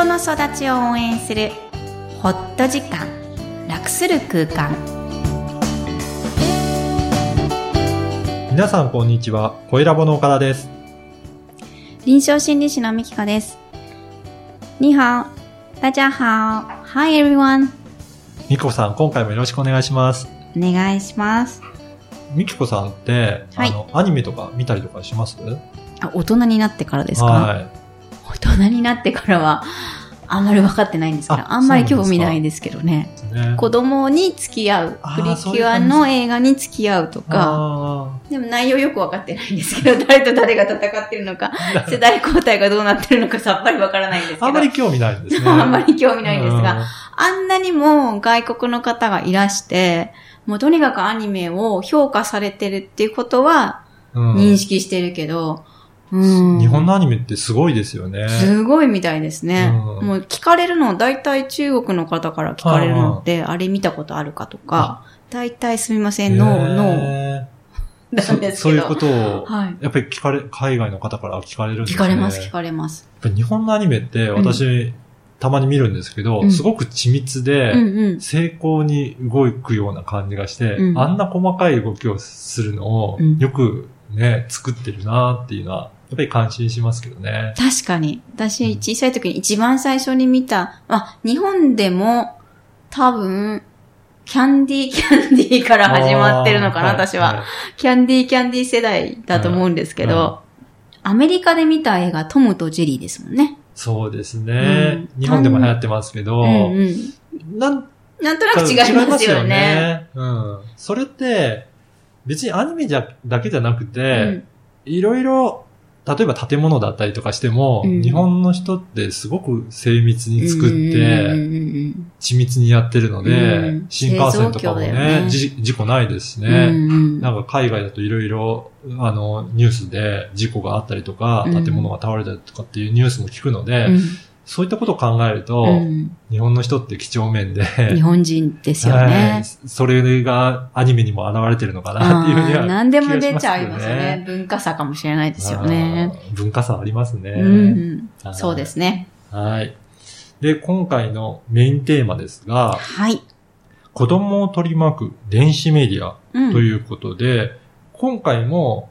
人の育ちを応援するホット時間楽する空間。皆さんこんにちは。声ラボの岡田です。臨床心理士のみきこです。你好大家好。Hi everyone みきこさん、今回もよろしくお願いします。お願いします。みきこさんって、はい。あの、アニメとか見たりとかします？あ大人になってからですか、は大人になってからはあんまり分かってないんですけどああんまり興味ないですけどね。い。ね、子供に付き合うプリキュアの映画に付き合うとかあでも内容よく分かってないんですけど誰と誰が戦ってるのか世代交代がどうなってるのかさっぱり分からないんですけど。ーあんまり興味ないんですね。あんまり興味ないんですが、うん。あんなにも外国の方がいらして、もうとにかくアニメを評価されてるっていうことはうん。認識してるけど、うん。日本のアニメってすごいですよね。すごいみたいですね。うんもう聞かれるの、大体中国の方から聞かれるのって、あれ見たことあるかとか、大体すみません、ノー、ノーへなんですけど。そそういうことを、はい。やっぱり聞かれ、海外の方から聞かれるんですね。聞かれます、聞やかれます。日本のアニメって私、たまに見るんですけど、うんすごく緻密で、うんうん。成功に動くような感じがして、うんあんな細かい動きをするのをうんよくね、作ってるなっていうのは、やっぱり感心しますけどね。確かに。私、小さい時に一番最初に見た、あ、日本でも多分、キャンディー キャンディーから始まってるのかな、私は。。キャンディーキャンディー世代だと思うんですけど、はアメリカで見た映画、トムとジェリーですもんね。そうですね、うん日本でも流行ってますけど、うんうん。なんなんとなく違いますよね。うん。それって、別にアニメじゃ、だけじゃなくうてん、いろいろ、例えば建物だったりとかしても、うん。日本の人ってすごく精密に作って、緻密にやってるので、うん。新幹線とかもねよね。じ事故ないですしうんね。うんうん。なんか海外だといろいろ、あの、ニュースで事故があったりとか、うん。建物が倒れたりとかっていうニュースも聞くので、うんそういったことを考えると、うん日本の人って几帳面で、日本人ですよ はいね。それがアニメにも現れてるのかなっていうふうには、あー何でも出ちゃいますね。文化差かもしれないですよね。文化差ありますね。うんはいそうですね。はい。で、今回のメインテーマですが、はい。子供を取り巻く電子メディアうんということで、今回も、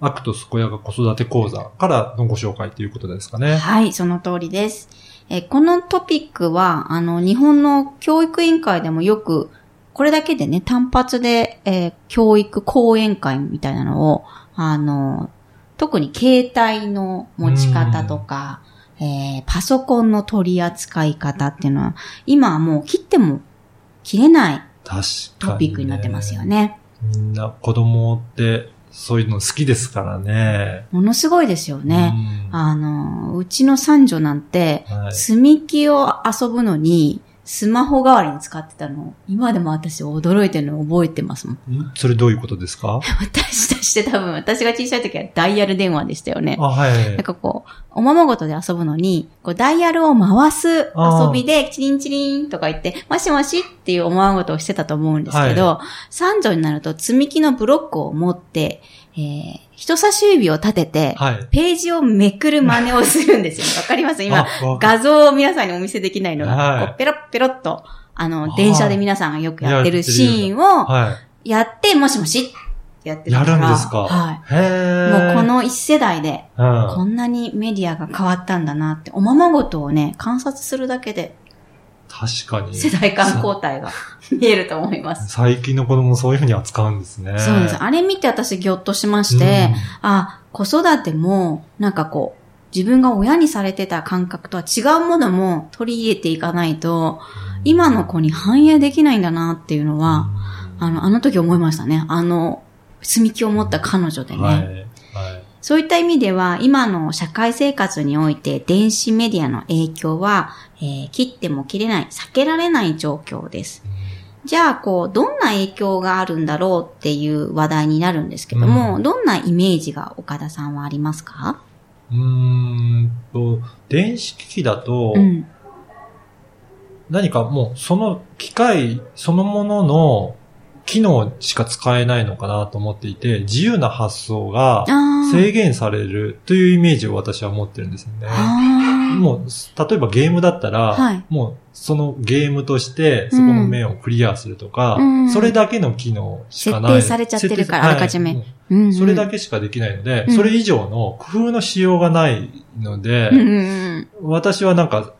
アクトスコヤが子育て講座からのご紹介ということですかね。はい、その通りです。えーこのトピックは、あの、日本の教育委員会でもよく、これだけでね、単発で、えー教育講演会みたいなのを、あの、特に携帯の持ち方とか、えーパソコンの取り扱い方っていうのは、今はもう切っても切れないトピックになってますよ。ね。みんな子供ってそういうの好きですからね。ものすごいですよね。うんあの、うちの三女なんて、はい積み木を遊ぶのに、スマホ代わりに使ってたのを、今でも私驚いてるのを覚えてますもん。ん？それどういうことですか？私たちって多分、私が小さい時はダイヤル電話でしたよねあ、。はいなん。かこう、おままごとで遊ぶのに、こうダイヤルを回す遊びで、チリンチリンとか言って、もしもしっていうおままごとをしてたと思うんですけど、三女になると積み木のブロックを持って、えー、人差し指を立てて、はい。ページをめくる真似をするんですよ。わかります？今、画像を皆さんにお見せできないのが、はい。ペロッペロッと、あの、はい電車で皆さんがよくやってるシーンをはやって、もしもしってやってるから。るんですか？はへい。ー。もうこ、の一世代で、うん。こんなにメディアが変わったんだなって、おままごとをね、観察するだけで、確かに。世代間交代が 見えると思います。最近の子供そういうふうに扱うんですね。そうです。あれ見て私ギョッとしまして、あ、子育ても、なんかこう、自分が親にされてた感覚とは違うものも取り入れていかないと、今の子に反映できないんだなっていうのは、あの、あの時思いましたね。あの、積み木を持った彼女でね。はい。はい。そういった意味では、今の社会生活において電子メディアの影響は、えー切っても切れない、避けられない状況です。じゃあ、こう、どんな影響があるんだろうっていう話題になるんですけども、うんどんなイメージが岡田さんはありますか？うーんと、電子機器だと、うん。何かもうその機械そのものの機能しか使えないのかなと思っていて、自由な発想が制限されるというイメージを私は持ってるんですよね。あもう、例えばゲームだったら、はい。もうそのゲームとして、そこの面をクリアするとか、うん。それだけの機能しかない。設定されちゃってるからあらかじめはい。もうんうん。うそれだけしかできないので、うん。それ以上の工夫のしようがないので、うん。私はなんか、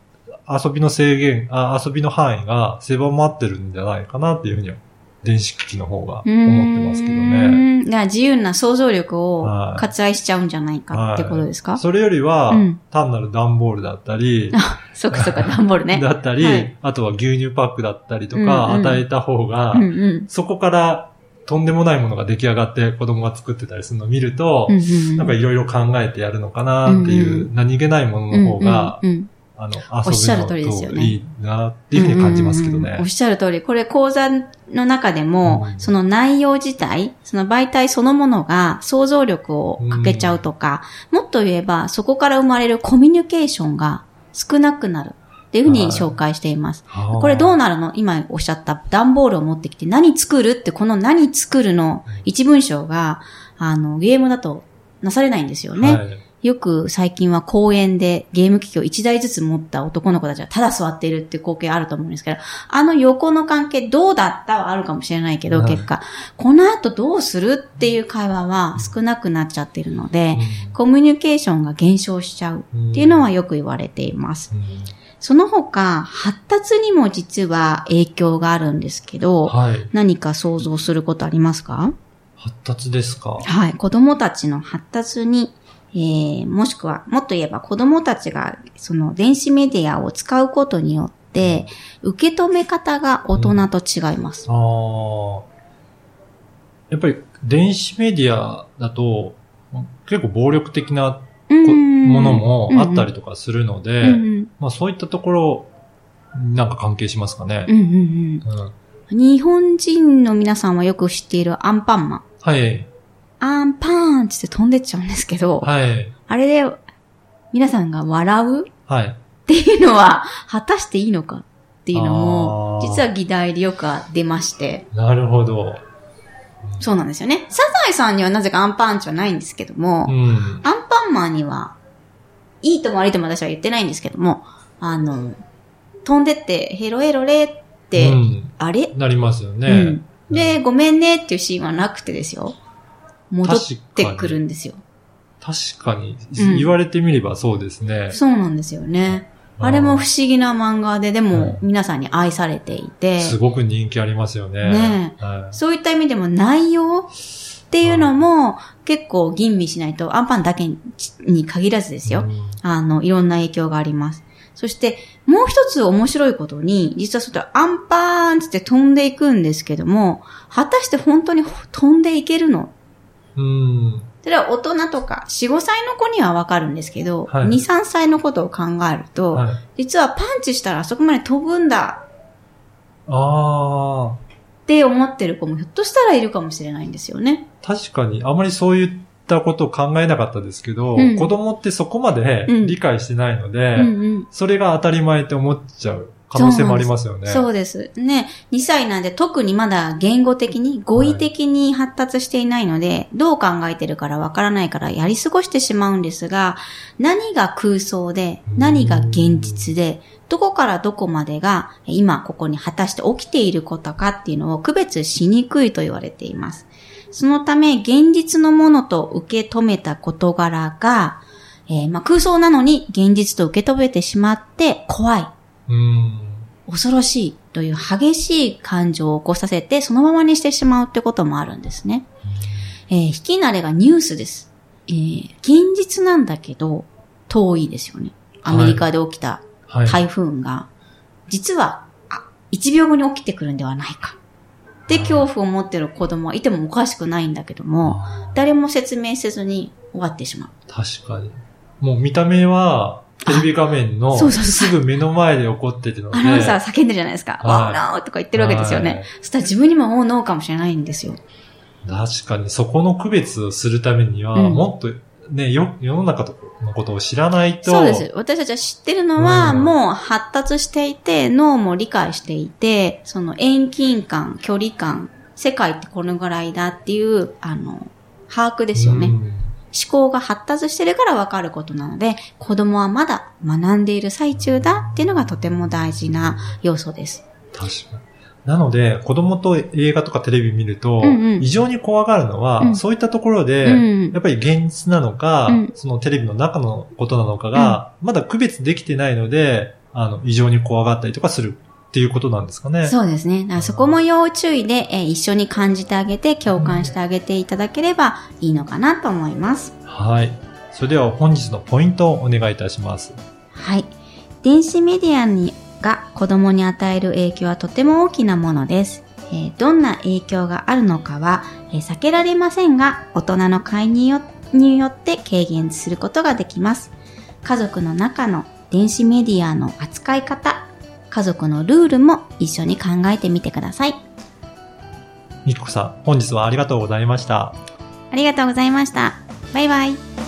遊びの制限あ、遊びの範囲が狭まってるんじゃないかなっていうふうには、電子機器の方が思ってますけどうね。ーん。だから自由な想像力をはい。割愛しちゃうんじゃないかってことですか、それよりは、うん。単なる段ボールだったり、そっかそっか、段ボールね。だったり、はい。あとは牛乳パックだったりとか、うんうん与えた方が、うんうん。そこからとんでもないものが出来上がって子供が作ってたりするのを見ると、うんうんなんかいろいろ考えてやるのかなっていう、う何気ないものの方が、うんうんうんあの、おっしゃる通りですよね。といいなっていうふうに感じますけどね。うんうんうん。おっしゃる通り、これ講座の中でも、うん。その内容自体、その媒体そのものが想像力をかけちゃうとか、もっと言えばそこから生まれるコミュニケーションが少なくなるっていうふうに紹介しています。これどうなるの？今おっしゃった段ボールを持ってきて何作るってこの何作るの一文章が、あの、ゲームだとなされないんですよね。はいよく最近は公園でゲーム機器を1台ずつ持った男の子たちがただ座っているっていう光景あると思うんですけど、あの横の関係どうだったはあるかもしれないけど、はい結果、この後どうするっていう会話は少なくなっちゃってるので、コミュニケーションが減少しちゃうっていうのはよく言われています。うんその他、発達にも実は影響があるんですけど、はい。何か想像することありますか？発達ですか？はい。子供たちの発達に、えー、もしくは、もっと言えば子供たちが、その電子メディアを使うことによって、受け止め方が大人と違います。ああ。やっぱり電子メディアだと、結構暴力的なものもあったりとかするので、うんうんまあそういったところ、なんか関係しますかねう。んうんうんうん日本人の皆さんはよく知っているアンパンマン。はい。アンパンって飛んでっちゃうんですけど、はい。あれで皆さんが笑う？っはい。ていうのは果たしていいのかっていうのも実は議題でよく出まして、なるほど。そうなんですよね。サザエさんにはなぜかアンパンチはないんですけども、うん。アンパンマンには、いいとも悪いとも私は言ってないんですけども、あの、飛んでって、ヘロヘロレって、うんあれ、なりますよね。うん。で、ごめんねっていうシーンはなくてですよ。戻ってくるんですよ。確かに、うん言われてみればそうですね。そうなんですよね。あれも不思議な漫画で、でも皆さんに愛されていて、すごく人気ありますよね。ねはいそういった意味でも内容っていうのも結構吟味しないと、アンパンだけに限らずですよ。うんあの、いろんな影響があります。そして、もう一つ面白いことに、実はそれアンパーンって飛んでいくんですけども、果たして本当に飛んでいけるのうん。それは大人とか、4、5歳の子にはわかるんですけど、はい2、3歳のことを考えると、はい。実はパンチしたらあそこまで飛ぶんだああ。って思ってる子もひょっとしたらいるかもしれないんですよね。確かに、あまりそういったことを考えなかったですけど、うん子供ってそこまでうん理解してないので、うんうん。それが当たり前って思っちゃう可能性もありますよね。そうです。ね、2歳なんで特にまだ言語的に、語彙的に発達していないので、どう考えてるからわからないからやり過ごしてしまうんですが、何が空想で、何が現実で、どこからどこまでが今ここに果たして起きていることかっていうのを区別しにくいと言われています。そのため、現実のものと受け止めた事柄が、えーまあ、空想なのに現実と受け止めてしまって怖い。うん。恐ろしいという激しい感情を起こさせて、そのままにしてしまうってこともあるんですね。えー引き慣れがニュースです。えー現実なんだけど、遠いですよね。アメリカで起きたはい。台風が、実は、あ、1秒後に起きてくるんではないか。で、恐怖を持ってる子供はいてもおかしくないんだけども、誰も説明せずに終わってしまう。確かに。もう見た目は、テレビ画面のすぐ目の前で起こってるので、アナウンサー叫んでるじゃないですか。はい Oh no! とか言ってるわけですよはいね。そしたら自分にも Oh no! かもしれないんですよ。確かにそこの区別をするためには、うんもっとね、よ、世の中のことを知らないと。そうです。私たちは知ってるのは、うんもう発達していて、脳も理解していて、その遠近感、距離感、世界ってこのぐらいだっていう、あの、把握ですよね。うん考が発達してるからわかることなので、子供はまだ学んでいる最中だっていうのがとても大事な要素です。確かに。なので、子供と映画とかテレビ見ると、うんうん。異常に怖がるのは、うん。そういったところで、うんやっぱり現実なのか、うん。そのテレビの中のことなのかが、まだ区別できてないので、あの、異常に怖がったりとかするっていうことなんですかね。そうですね。だからそこも要注意で、えー一緒に感じてあげて、共感してあげていただければいいのかなと思います。はい。それでは本日のポイントをお願いいたします。はい。電子メディアにが子供に与える影響はとても大きなものです。えーどんな影響があるのかは、えー避けられませんが、大人の介入よによって軽減することができます。家族の中の電子メディアの扱い方、家族のルールも一緒に考えてみてください。みきこさん、本日はありがとうございました。ありがとうございました。バイバイ。